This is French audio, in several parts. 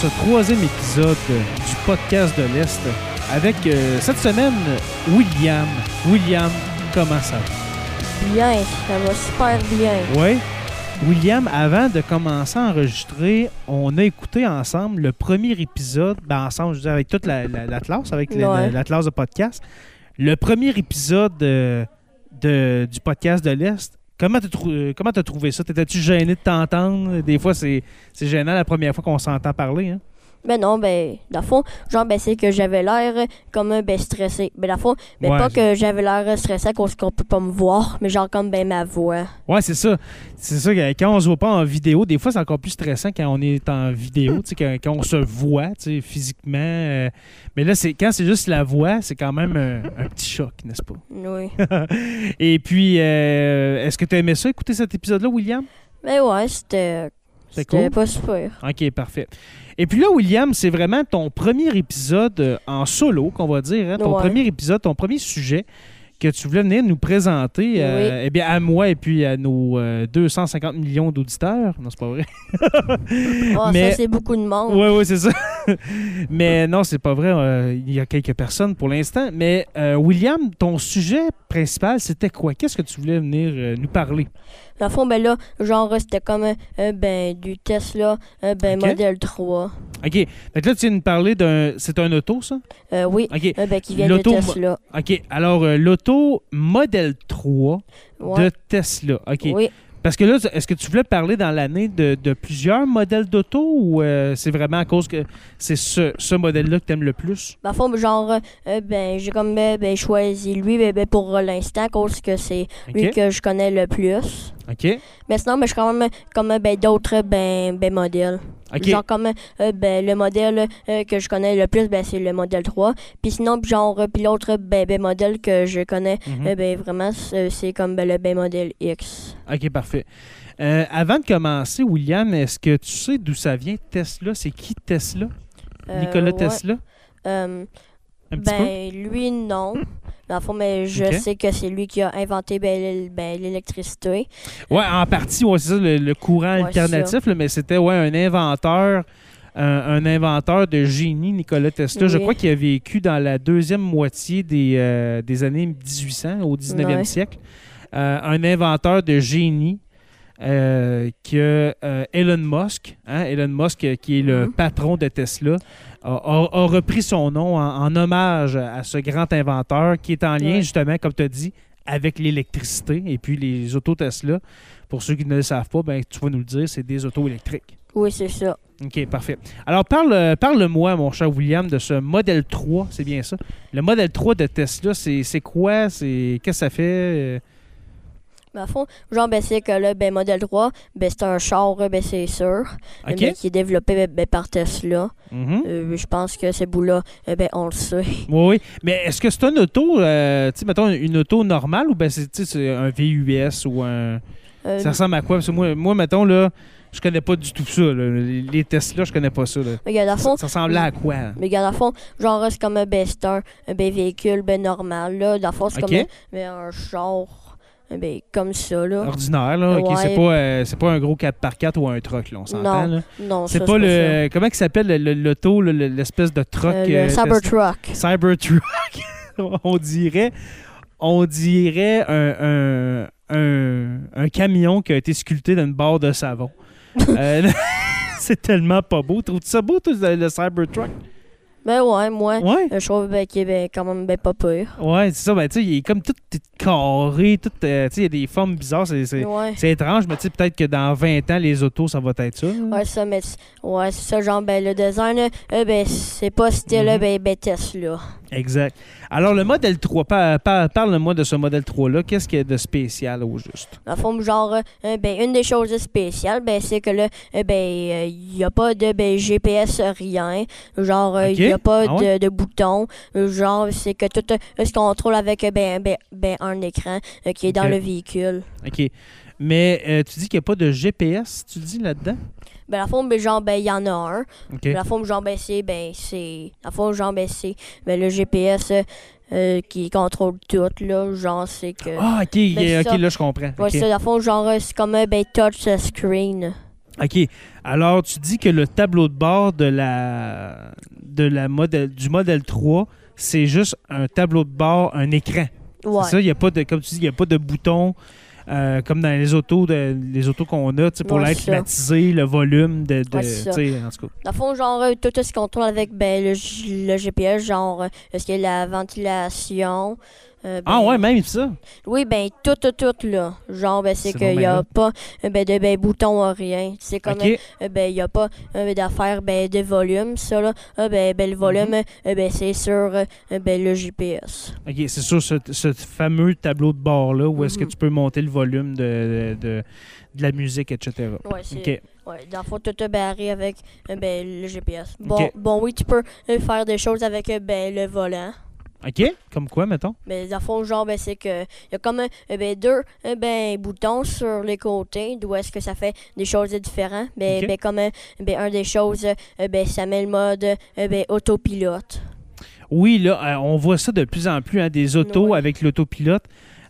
Ce troisième épisode du podcast de l'Est avec euh, cette semaine William. William, comment ça va? Bien, ça va super bien. Oui. William, avant de commencer à enregistrer, on a écouté ensemble le premier épisode, ben ensemble, je veux dire, avec toute la, la- la classe, avec la, Ouais. la- la classe de podcast. Le premier épisode euh, de- du podcast de l'Est. Comment t'as euh, comment t'as trouvé ça? T'étais-tu gêné de t'entendre? Des fois, c'est c'est gênant la première fois qu'on s'entend parler. Hein? Ben non, ben, dans le fond, genre, ben, c'est que j'avais l'air comme un ben stressé. Ben, dans le fond, ben, Ouais. pas que j'avais l'air stressé à cause qu'on peut pas me voir, mais genre, comme, ben, ma voix. Ouais, c'est ça. C'est ça, quand on se voit pas en vidéo, des fois, c'est encore plus stressant quand on est en vidéo, tu sais, quand, quand on se voit, tu sais, physiquement. euh, mais là, c'est quand c'est juste la voix, c'est quand même un, un petit choc, n'est-ce pas? Oui. Et puis, euh, est-ce que tu as aimé ça, écouter cet épisode-là, William? ben, ouais, c'était. C'était cool? pas super. OK, parfait. Et puis là, William, c'est vraiment ton premier épisode euh, en solo, qu'on va dire. hein, ton Ouais. premier épisode, ton premier sujet que tu voulais venir nous présenter euh, eh bien, à moi et puis à nos euh, 250 millions d'auditeurs. Non, c'est pas vrai. Ah, Mais- ça, c'est beaucoup de monde. Oui, oui, c'est ça. Mais non, c'est pas vrai. euh, il y a quelques personnes pour l'instant. Mais euh, William, ton sujet principal, c'était quoi? Qu'est-ce que tu voulais venir euh, nous parler? Dans le fond, ben, là, genre, c'était comme, ben, du Tesla, ben, Ok. modèle 3. OK. Que là, tu viens de parler d'un... C'est un auto, ça? Euh, oui, OK. euh, ben, qui vient de L'auto- Tesla. OK. Alors, euh, l'auto Model 3 Ouais. de Tesla. OK. Oui. Parce que là, est-ce que tu voulais parler dans l'année de, de plusieurs modèles d'auto ou euh, c'est vraiment à cause que c'est ce, ce modèle-là que tu aimes le plus? Le fond, genre, euh, ben, j'ai comme ben, choisi lui ben, ben, pour l'instant, à cause que c'est lui que je connais le plus. OK. Mais sinon, ben, je suis quand même comme ben, d'autres ben, ben, modèles. OK. Genre, comme euh, ben, le modèle euh, que je connais le plus, ben, c'est le modèle 3. Puis sinon, genre, euh, puis l'autre ben, ben, modèle que je connais Mhm. ben, vraiment, c'est comme ben, le ben, modèle X. OK, parfait. Euh, avant de commencer, William, est-ce que tu sais d'où ça vient, Tesla? C'est qui Tesla? Nicolas ouais. Tesla? Un petit peu? ben, lui, non. Dans le fond, mais je sais que c'est lui qui a inventé ben, ben, l'électricité. Ouais, en partie, ouais, c'est ça, le, le courant Ouais, alternatif, là, mais c'était ouais, un inventeur. Un, un inventeur de génie, Nicolas Tesla. Je crois qu'il a vécu dans la deuxième moitié des, euh, des années 1800, au 19e Ouais. siècle. Euh, un inventeur de génie euh, que euh, Elon Musk, hein, Elon Musk, euh, qui est le Mhm. patron de Tesla, a, a- a repris son nom en, en hommage à ce grand inventeur qui est en lien, Ouais. justement, comme tu as dit, avec l'électricité et puis les autos Tesla. Pour ceux qui ne le savent pas, ben, tu vas nous le dire, c'est des autos électriques. Oui, c'est ça. OK, parfait. Alors, parle, parle-moi, mon cher William, de ce modèle 3, c'est bien ça. Le modèle 3 de Tesla, c'est quoi? Qu'est-ce que ça fait? Ben, à fond, genre, ben, c'est que le ben, modèle 3, ben, c'est un char, euh, ben, c'est sûr, ben, qui est développé ben, ben, par Tesla. Mhm. Euh, je pense que ce bout-là, euh, ben, on le sait. Oui, oui. Mais est-ce que c'est une auto, euh, tu sais, mettons, une auto normale ou ben c'est un VUS ou un. Euh, Ça ressemble à quoi? Parce que moi, moi mettons, là, je connais pas du tout ça. là. Les Tesla, je connais pas ça. Là. mais à Ça, fond, ça ressemble à quoi? mais regarde, à fond, genre, c'est comme un ben, un, un ben, véhicule ben, normal, là. Dans le fond, c'est comme un, ben, un char, ben, comme ça, là. Ordinaire, là. Ouais. c'est pas, euh, c'est pas un gros 4x4 ou un truck, là, on s'entend. Non, là. Non, C'est pas ça. le. Comment il s'appelle le- le- l'auto, le- le- l'espèce de truck? Euh, euh, le Tesla? Cybertruck. Cybertruck. on dirait, on dirait un, un, un- un camion qui a été sculpté dans une barre de savon. Euh, c'est tellement pas beau. Trouves-tu ça beau, toi, le le Cybertruck? Ben, ouais, moi, Ouais. euh, je trouve ben, qu'il est ben, quand même ben, pas pire. Ouais, c'est ça. Ben, tu sais, il est comme tout carré, tout. euh, tu sais, il y a des formes bizarres. C'est, c'est, Ouais. c'est étrange, mais tu sais, peut-être que dans 20 ans, les autos, ça va être ça. là. Ouais, ça, mais ouais, c'est ça, genre, ben, le design, là, euh, ben, c'est pas style, Mhm. ben, ben, Tesla. Exact. Alors, le modèle 3, par- par- parle-moi de ce modèle 3-là. Qu'est-ce qu'il y a de spécial au juste? Dans le fond, genre, euh, ben, une des choses spéciales, ben, c'est que là, ben, il n'y a pas de ben, GPS, rien. Genre, il Ok. N'y a pas Ah ouais? de, de bouton. Euh, Genre, c'est que tout euh, se contrôle avec euh, ben, ben, ben, un écran euh, qui est dans le véhicule. OK. Mais euh, tu dis qu'il n'y a pas de GPS, tu dis là-dedans? Ben, la fond, ben, genre, ben, il y en a un. OK. La forme genre ben c'est ben c'est la forme genre ben c'est ben, le GPS euh, qui contrôle tout là genre c'est que Ah, OK, Ben, ça. Là, je comprends. ouais c'est la forme genre c'est comme un ben touch screen OK. Alors, tu dis que le tableau de bord de la, de la modèle, du modèle 3, c'est juste un tableau de bord, un écran. Ouais. C'est ça, il n'y a pas de, comme tu dis, il n'y a pas de bouton euh, comme dans les autos, de, les autos qu'on a, pour Ouais, l'air climatisé, le volume de, Ouais, en tout cas. Dans le fond, genre, euh, tout ce qu'on tourne avec ben, le, le GPS, genre, euh, est-ce qu'il y a la ventilation? Euh, Ah ben, ouais, même ça? Oui, ben, tout, tout, tout, là. Genre, ben, c'est qu'il n'y a là. pas euh, ben, de ben, bouton ou rien. C'est comme, OK. euh, ben, il n'y a pas euh, d'affaire ben, de volume, ça, là. Ah, ben, ben, le volume, Mhm. ben, c'est sur ben, le GPS. OK, c'est sur ce, ce fameux tableau de bord-là où est-ce que Mhm. tu peux monter le volume de, de, de la musique, etc. Ouais, c'est... OK. Ouais, dans le fond, tout est barré avec ben, le GPS. Bon, bon, oui, tu peux faire des choses avec ben, le volant. OK? Comme quoi, mettons? Mais dans le fond, genre, ben, c'est que il y a comme ben, deux ben, boutons sur les côtés, d'où est-ce que ça fait des choses différentes. Ben, ben, comme ben, un des choses, euh, ben, ça met le mode euh, ben, autopilote. Oui, là, euh, on voit ça de plus en plus, hein, des autos Ouais. avec l'autopilote.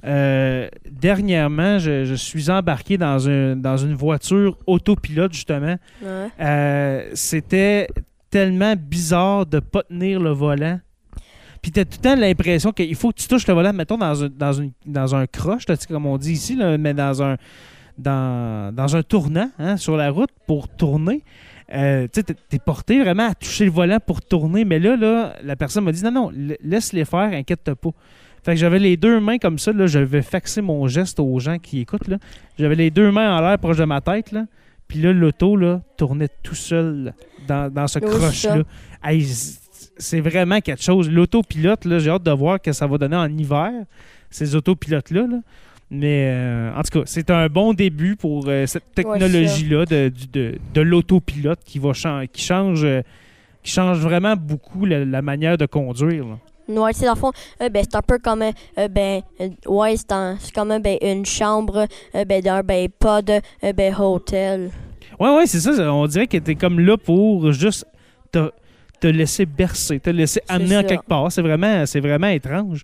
Euh, dernièrement, je, je suis embarqué dans, un, dans une voiture autopilote, justement. Ouais. Euh, C'était tellement bizarre de pas tenir le volant. Puis t'as tout le temps l'impression qu'il faut que tu touches le volant, mettons, dans un, dans une, dans un croche, comme on dit ici, là, mais dans un, dans, dans un tournant hein, sur la route pour tourner. Euh, tu sais, t'es- porté vraiment à toucher le volant pour tourner, mais là, là la personne m'a dit non, non, la- laisse-les faire, inquiète-toi pas. Fait que j'avais les deux mains comme ça, là, je vais faxer mon geste aux gens qui écoutent. là. J'avais les deux mains en l'air proche de ma tête, là. Puis là, l'auto, là, tournait tout seul dans, dans ce Oui, croche-là. C'est vraiment quelque chose. L'autopilote, là, j'ai hâte de voir que ça va donner en hiver, ces autopilotes-là. là. Mais euh, en tout cas, c'est un bon début pour euh, cette technologie-là de, de, de l'autopilote qui va qui change euh, qui change vraiment beaucoup la, la manière de conduire. là. Ouais, c'est dans le fond, euh, ben, c'est un peu comme, euh, ben, euh, ouais, c'est comme ben, une chambre ben, d'un ben, pod euh, ben, hôtel. Ouais, ouais, c'est ça. ça. On dirait que t'es comme là pour juste te, te laisser bercer, te laisser amener en quelque part. C'est vraiment, c'est vraiment étrange.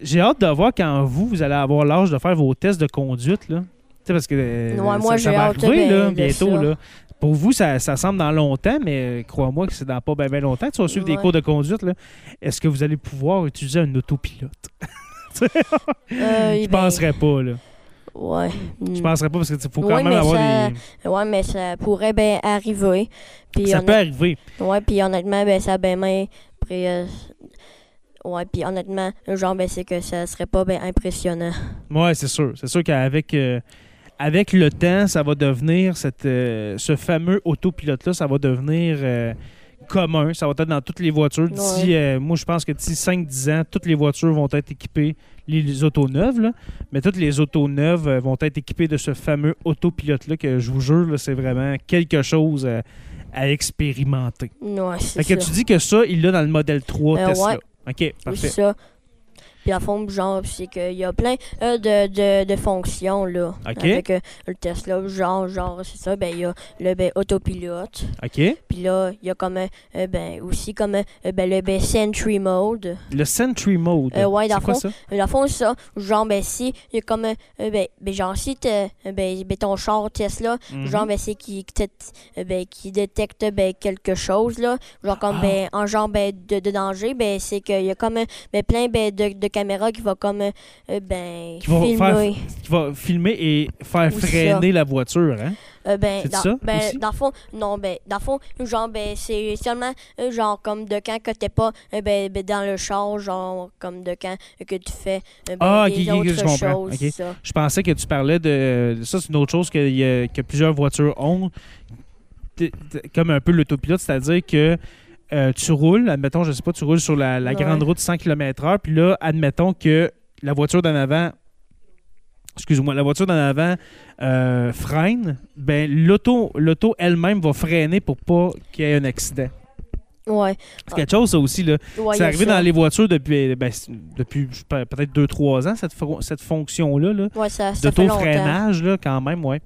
J'ai hâte de voir quand vous, vous allez avoir l'âge de faire vos tests de conduite. Là. Tu sais, parce que euh, Ouais, moi, ça, ça va arriver ben, là, de bientôt. ça. Là. Pour vous, ça, ça semble dans longtemps, mais euh, crois-moi que c'est dans pas bien longtemps. Tu vas suivre des cours de conduite. là. Est-ce que vous allez pouvoir utiliser un autopilote? Euh, Je ben, penserais pas. Là. Ouais. Je Hmm. penserais pas parce qu'il faut quand Ouais, même avoir ça- des. Ouais, mais ça pourrait bien arriver. Puis Ça peut arriver. Ouais, puis honnêtement, ben, ça a bien euh, Ouais, puis honnêtement, genre, ben, c'est que ça serait pas bien impressionnant. Oui, c'est sûr. C'est sûr qu'avec euh, avec le temps, ça va devenir cette, euh, ce fameux autopilote-là, ça va devenir euh, commun. Ça va être dans toutes les voitures. D'ici, euh, moi, je pense que d'ici 5-10 ans, toutes les voitures vont être équipées, les, les autos neuves, là, mais toutes les autos neuves euh, vont être équipées de ce fameux autopilote-là que je vous jure, c'est vraiment quelque chose euh, à expérimenter. Ouais, Fait que ça. tu dis que ça, il l'a dans le modèle 3 Euh, Tesla. ouais. OK, parfait. ça. Puis à fond, genre, c'est qu'il y a plein euh, de, de, de fonctions, là. OK. Avec euh, le Tesla, genre, genre, c'est ça, ben, il y a le ben, autopilote. OK. Puis là, il y a comme, euh, ben, aussi comme, euh, ben, le ben, Sentry Mode. Le Sentry Mode. Euh, ouais, dans le ça? Dans fond, ça, genre, ben, si, il y a comme, euh, ben, ben, genre, si euh, ben, ben, ton char Tesla, Mhm. genre, ben, c'est qui, euh, ben, qui détecte, ben, quelque chose, là. Genre, comme, Ah. ben, en genre, ben, de, de danger, ben, c'est qu'il y a comme, euh, ben, plein, ben, de, de caméras qui vont comme, euh, ben, Qui vont filmer. faire- qui va filmer et faire freiner la voiture, hein? Euh, ben, C'est dans, ça, ben, aussi? dans le fond, non, ben, dans le fond, genre, ben, c'est seulement, euh, genre, comme de quand que t'es pas, euh, ben, ben, dans le char, genre, comme de quand que tu fais, euh, ben, Ah, des ok, ok, autres je comprends, ça. Je pensais que tu parlais de. Ça, c'est une autre chose que, il y a- que plusieurs voitures ont. Comme un peu l'autopilote, c'est-à-dire que euh, tu roules, admettons, je sais pas, tu roules sur la, la Ouais. grande route 100 km/h, puis là, admettons que la voiture d'en avant. Excuse-moi, la voiture d'en avant euh, freine, ben l'auto, l'auto elle-même va freiner pour pas qu'il y ait un accident. Ouais. C'est quelque chose, ça aussi. Là. Ouais, c'est arrivé ça. dans les voitures depuis, ben, c'est- depuis peut-être 2-3 ans, cette, fo- cette fonction-là. Là. Ouais, ça, ça fait longtemps. D'auto-freinage, là, quand même, ouais.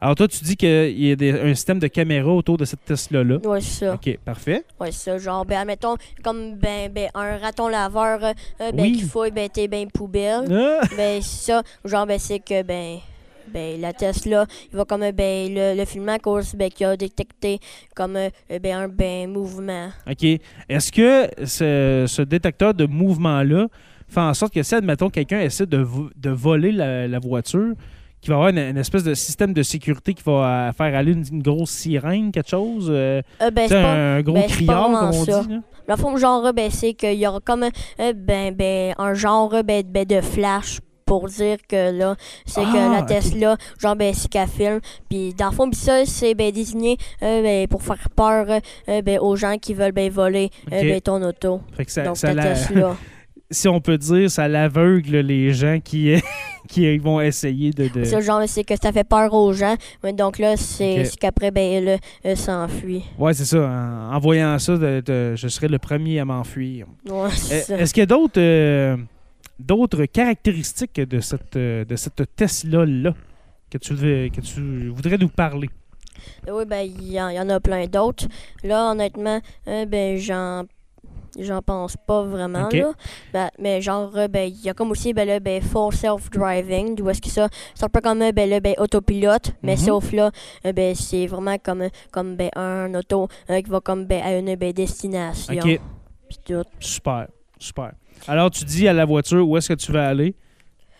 Alors, toi, tu dis qu'il y a des- un système de caméra autour de cette Tesla-là. Ouais, c'est ça. OK, parfait. Ouais, c'est ça. Genre, ben, admettons, comme, ben, ben, un raton laveur, euh, ben, Oui. qui fouille, ben, tes ben, poubelles. Ah! ben, ça, genre, ben, c'est que, ben, ben, la Tesla, il va comme, ben, le, le filmer à cause, ben, qu'il a détecté comme, euh, ben, un, ben, mouvement. OK. Est-ce que ce, ce détecteur de mouvement-là fait en sorte que si, admettons, quelqu'un essaie de, de voler la, la voiture, qu'il va avoir une, une espèce de système de sécurité qui va euh, faire aller une, une grosse sirène, quelque chose? euh, Euh, ben, pas, un gros ben, criard, comme on ça. dit. Là? Le fond, genre, ben, c'est qu'il y aura comme euh, ben, ben, un genre ben, ben, de flash pour dire que là, c'est Ah, que la ok. Tesla, genre, ben, c'est qu'elle filme. Puis dans le fond, pis ça, c'est ben, désigné euh, ben, pour faire peur euh, ben, aux gens qui veulent ben, voler euh, ben, ton auto. Fait que ça, Donc, ça la- Tesla. si on peut dire, ça l'aveugle les gens qui, qui vont essayer de... de- Ça, genre, c'est que ça fait peur aux gens. Donc là, c'est c'est qu'après, ben, elle euh, s'enfuit. Ouais, c'est ça. En, en voyant ça, de- de- je serais le premier à m'enfuir. Ouais, c'est Euh. Est-ce qu'il y a d'autres euh, d'autres caractéristiques de cette, de cette Tesla-là que tu, que tu voudrais nous parler? Oui, ben, il y, en- il y en a plein d'autres. Là, honnêtement, euh, ben, j'en. J'en pense pas vraiment, là. Ben, mais genre, euh, ben, il y a comme aussi, ben, là, ben, full self-driving, d'où est-ce que ça, c'est un peu comme, ben, là, ben, autopilote, mais Mhm. sauf là, euh, ben, c'est vraiment comme, comme, ben, un auto euh, qui va comme, ben, à une, ben, destination. OK, Puis tout. super, super. Alors, tu dis à la voiture où est-ce que tu veux aller,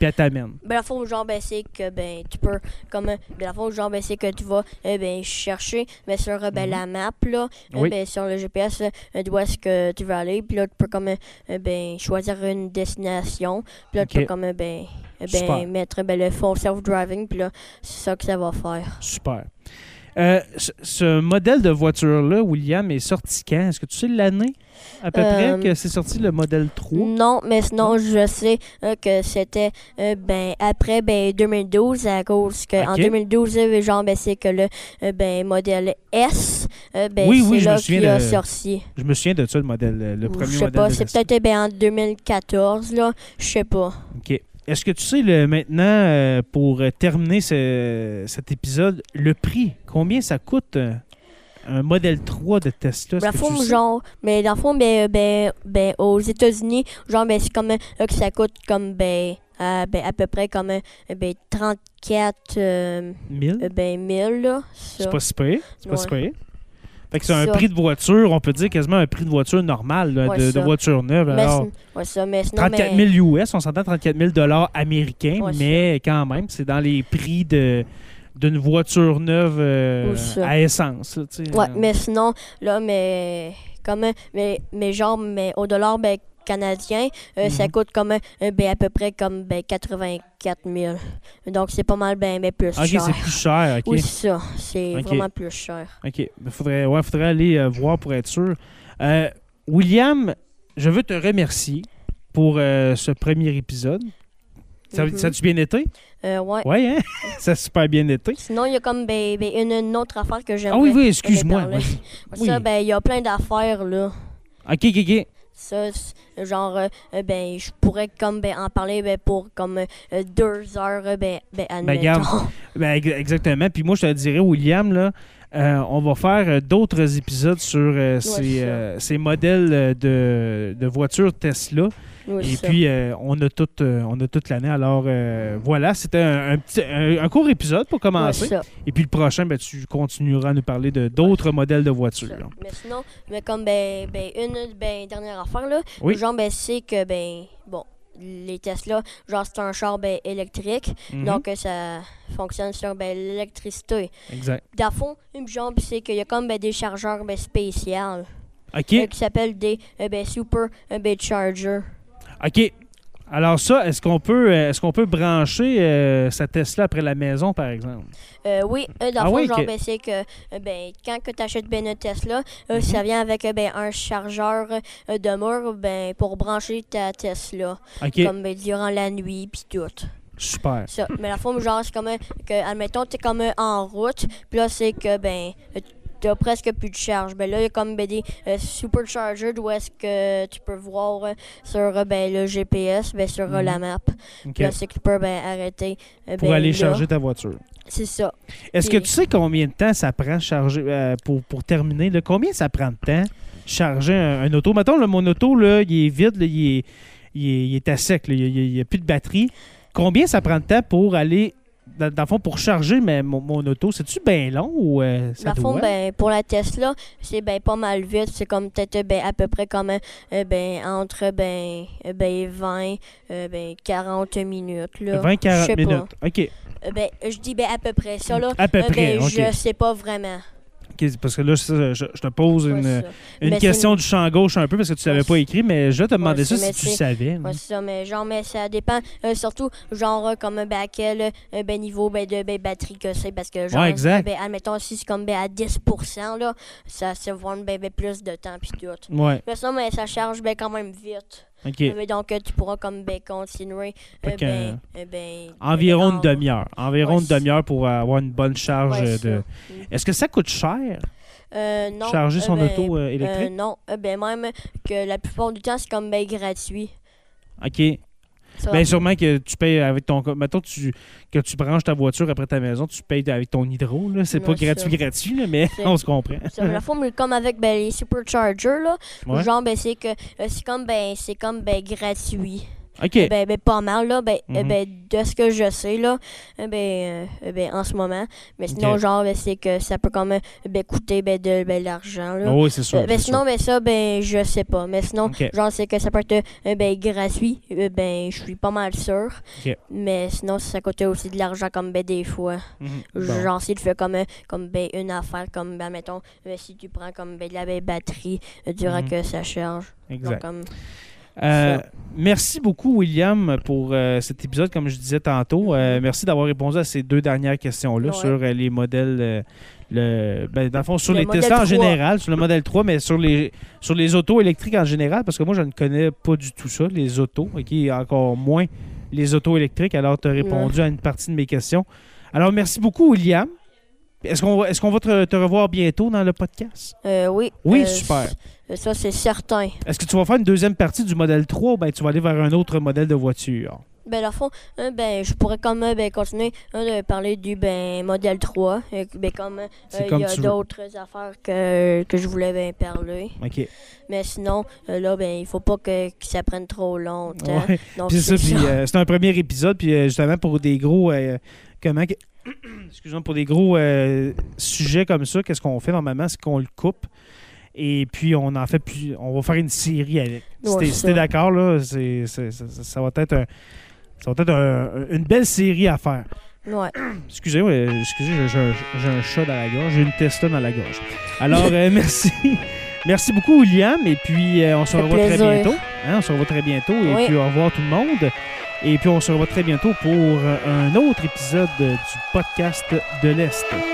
puis elle t'amène. Ben, la fois, genre, ben, c'est que, ben, tu peux, comme, ben, la fois, genre, ben, c'est que tu vas, euh, ben, chercher, ben, sur, euh, ben, Mhm. la map, là, euh, Oui. ben, sur le GPS, euh, d'où est-ce que tu veux aller, puis là, tu peux, comme, ben, choisir une destination, puis là, tu Ok. peux, comme, ben, ben, mettre, ben, le full self-driving, puis là, c'est ça que ça va faire. Super. Euh, ce, modèle de voiture-là, William, est sorti quand? Est-ce que tu sais l'année à peu Euh, près que c'est sorti le modèle 3? Non, mais sinon, je sais euh, que c'était euh, ben après ben 2012 à cause que en Ok. 2012 euh, genre ben c'est que le euh, ben modèle S euh, ben Oui, c'est oui, je me là souviens qu'il a de- sorti. Je me souviens de ça, le modèle, le premier Je sais modèle pas, c'est peut-être ben en 2014 là, je sais pas. OK. Est-ce que tu sais le, maintenant, euh, pour euh, terminer ce- cet épisode, le prix? Combien ça coûte euh, un modèle 3 de Tesla? Dans le fond, genre, mais dans le fond, ben, ben, ben, aux États-Unis, genre, ben, c'est comme, euh, que ça coûte comme, ben, à, ben, à peu près comme, euh, ben, 34, euh, 1000? euh, ben, 1000, là. C'est pas si pire. C'est pas Ouais. si pire. Fait que c'est un Ça. prix de voiture, on peut dire quasiment un prix de voiture normal, là, Ouais, de, voiture neuve. Alors, ouais, ça, mais sinon, 34 mais- 000 US, on s'entend 34 000 dollars américains, Ouais, mais quand même, c'est dans les prix de d'une voiture neuve euh, à essence. là. Ouais, mais sinon, là, mais, comme, mais, mais genre, mais au dollar, ben, canadien, euh, ça Mhm. coûte comme, euh, ben, à peu près comme, ben, 84 000. Donc, c'est pas mal, ben, mais plus Ok, cher. c'est plus cher. ok. Oui, c'est ça. C'est Ok. vraiment plus cher. OK. Il faudrait, ouais, faudrait aller euh, voir pour être sûr. Euh, William, je veux te remercier pour ce premier épisode. Ça, ça a-tu bien été? Euh, ouais. Oui, hein? ça a super bien été. Sinon, il y a comme ben, ben, une, une autre affaire que j'aimerais Ah oui, oui, excuse-moi. Ça, ben, il y a plein d'affaires, là. OK, OK, OK. Ça, genre, euh, euh, ben, je pourrais comme ben, en parler ben, pour comme euh, deux heures, euh, ben, ben, admettons. Ben, ex- exactement. Puis moi, je te dirais, William, là, euh, on va faire d'autres épisodes sur ces, ces modèles de, de voitures Tesla. Oui, Et ça. puis, euh, on a toute, euh, on a toute l'année. Alors, euh, voilà, c'était un, un petit, un, un court épisode pour commencer. Et puis, le prochain, ben, tu continueras à nous parler de d'autres modèles de voitures. Mais sinon, mais comme ben, ben, une ben, dernière affaire, là, genre, ben, c'est que, ben, bon, les Tesla, genre, c'est un char ben, électrique, Mhm. donc ça fonctionne sur ben, l'électricité. Exact. Le fond, une jambe, c'est qu'il y a comme ben, des chargeurs ben, spéciaux OK. euh, qui s'appellent des euh, ben, super chargers. OK. Alors, ça, est-ce qu'on peut, euh, est-ce qu'on peut brancher euh, sa Tesla après la maison, par exemple? Euh, oui, euh, dans Ah le fond, oui, genre, ben, c'est que euh, ben, quand tu achètes ben, une Tesla, euh, ça vient avec euh, ben, un chargeur euh, de mur ben, pour brancher ta Tesla, comme ben, durant la nuit, puis tout. Super. Ça. Mais la forme, genre, c'est comme, euh, que, admettons, tu es comme euh, en route, puis là, c'est que, ben, euh, t'as presque plus de charge. Ben là, il y a comme ben, des euh, superchargers où est-ce que tu peux voir euh, sur euh, ben, le GPS, ben, sur euh, Mhm. la map. Puis là, c'est que tu peux ben, arrêter. Pour ben, aller là. charger ta voiture. C'est ça. Est-ce que tu sais combien de temps ça prend charger euh, pour, pour terminer? là? combien ça prend de temps charger un, un auto? Mettons, là, mon auto, là, il est vide, là, il, est, il, est, il est à sec, là, il n'y a, plus de batterie. Combien ça prend de temps pour aller dans, dans le fond, pour charger mais mon, mon auto, c'est-tu bien long ou euh, ça Dans le fond, doit? ben, pour la Tesla, c'est ben, pas mal vite. C'est comme peut-être ben, à peu près comme euh, ben, entre ben, euh, ben, 20 euh, ben, 40 minutes. Là. 20-40 Je sais pas. minutes. OK. Euh, ben, je dis ben, à peu près ça. Là. À peu Euh, près, ben, OK. Je sais pas vraiment. Parce que là, je, je te pose Ouais, une, une question du champ gauche un peu parce que tu Ouais, pas écrit, mais je te demander Ouais, ça si tu savais. Ouais, c'est ça, mais genre, mais ça dépend euh, surtout, genre, euh, comme ben, à quel euh, ben, niveau ben, de ben, batterie que c'est, parce que, genre, exact. ben, admettons, si c'est comme ben, à 10%, là, ça, ça va prendre ben, ben, plus de temps, puis tout. Ouais, Mais ça, mais ça charge ben, quand même vite. OK. Euh, donc, euh, tu pourras comme ben, continuer, euh, ben, euh, ben, Environ ben, une demi-heure. Environ Ouais, une demi-heure pour avoir une bonne charge Ouais, euh, de. ça. Est-ce que ça coûte cher, Euh, non. charger son euh, ben, auto euh, euh, électrique? non, Euh, ben, même que la plupart du temps, c'est comme ben, gratuit. OK. Va- Bien, sûrement que tu payes avec ton. Mettons tu, que tu branches ta voiture après ta maison, tu payes avec ton hydro. là. C'est pas gratuit, ça. gratuit, là, mais on se comprend. La forme comme avec ben, les superchargers là, Ouais. genre ben c'est que euh, c'est comme ben c'est comme ben gratuit. OK. Ben, ben pas mal là, ben, euh, Mhm. ben de ce que je sais là, euh, ben, euh, ben en ce moment, mais sinon genre ben, c'est que ça peut quand même ben coûter ben de ben, l'argent là. Oh, oui, c'est sûr. Euh, ben sinon ben ça ben je sais pas, mais sinon Ok. genre c'est que ça peut être euh, ben gratuit, ben je suis pas mal sûr. Mais sinon ça coûte aussi de l'argent comme ben des fois. sûr. Mhm. Bon. Genre, si tu fais comme, comme ben, une affaire, comme, ben, mettons, euh, si tu prends comme ben, de la ben, batterie durant Mhm. que ça charge. Exact. comme, Euh, merci beaucoup, William, pour euh, cet épisode, comme je disais tantôt. Euh, merci d'avoir répondu à ces deux dernières questions-là Ouais. sur les modèles. le, ben, dans le fond, sur Le les Tesla en 3. général, sur le modèle 3, mais sur les, sur les autos électriques en général, parce que moi, je ne connais pas du tout ça, les autos, OK, encore moins les autos électriques. Alors, tu as répondu à une partie de mes questions. Alors, merci beaucoup, William. Est-ce qu'on va, est qu'on va te, te revoir bientôt dans le podcast? euh, oui. Oui, euh, super. Ça, c'est certain. Est-ce que tu vas faire une deuxième partie du modèle 3 ou ben, tu vas aller vers un autre modèle de voiture? Ben, dans le fond, ben, je pourrais quand même ben, continuer de parler du ben, modèle 3. euh, ben, comme euh, il y a d'autres affaires que, que je voulais ben, parler. OK. Mais sinon, euh, là, ben, il faut pas que, que ça prenne trop longtemps. Ouais. C'est un premier épisode, puis justement pour des gros. comment. Excuse-moi, pour des gros euh, sujets comme ça, qu'est-ce qu'on fait normalement? C'est qu'on le coupe. Et puis on en fait plus. On va faire une série avec. Si Ouais, si t'es d'accord, là, c'est, c'est- ça, va être, un- ça va être un- une belle série à faire. Ouais. Excusez-moi, euh, excusez, j'ai, j'ai un- j'ai un chat dans la gorge, j'ai une Tesla dans la gorge. Alors, euh, merci. Merci beaucoup, William. Et puis, euh, on se revoit très bientôt. Hein, on se revoit très bientôt. Et Oui. puis, au revoir tout le monde. Et puis, on se revoit très bientôt pour un autre épisode du podcast de l'Est.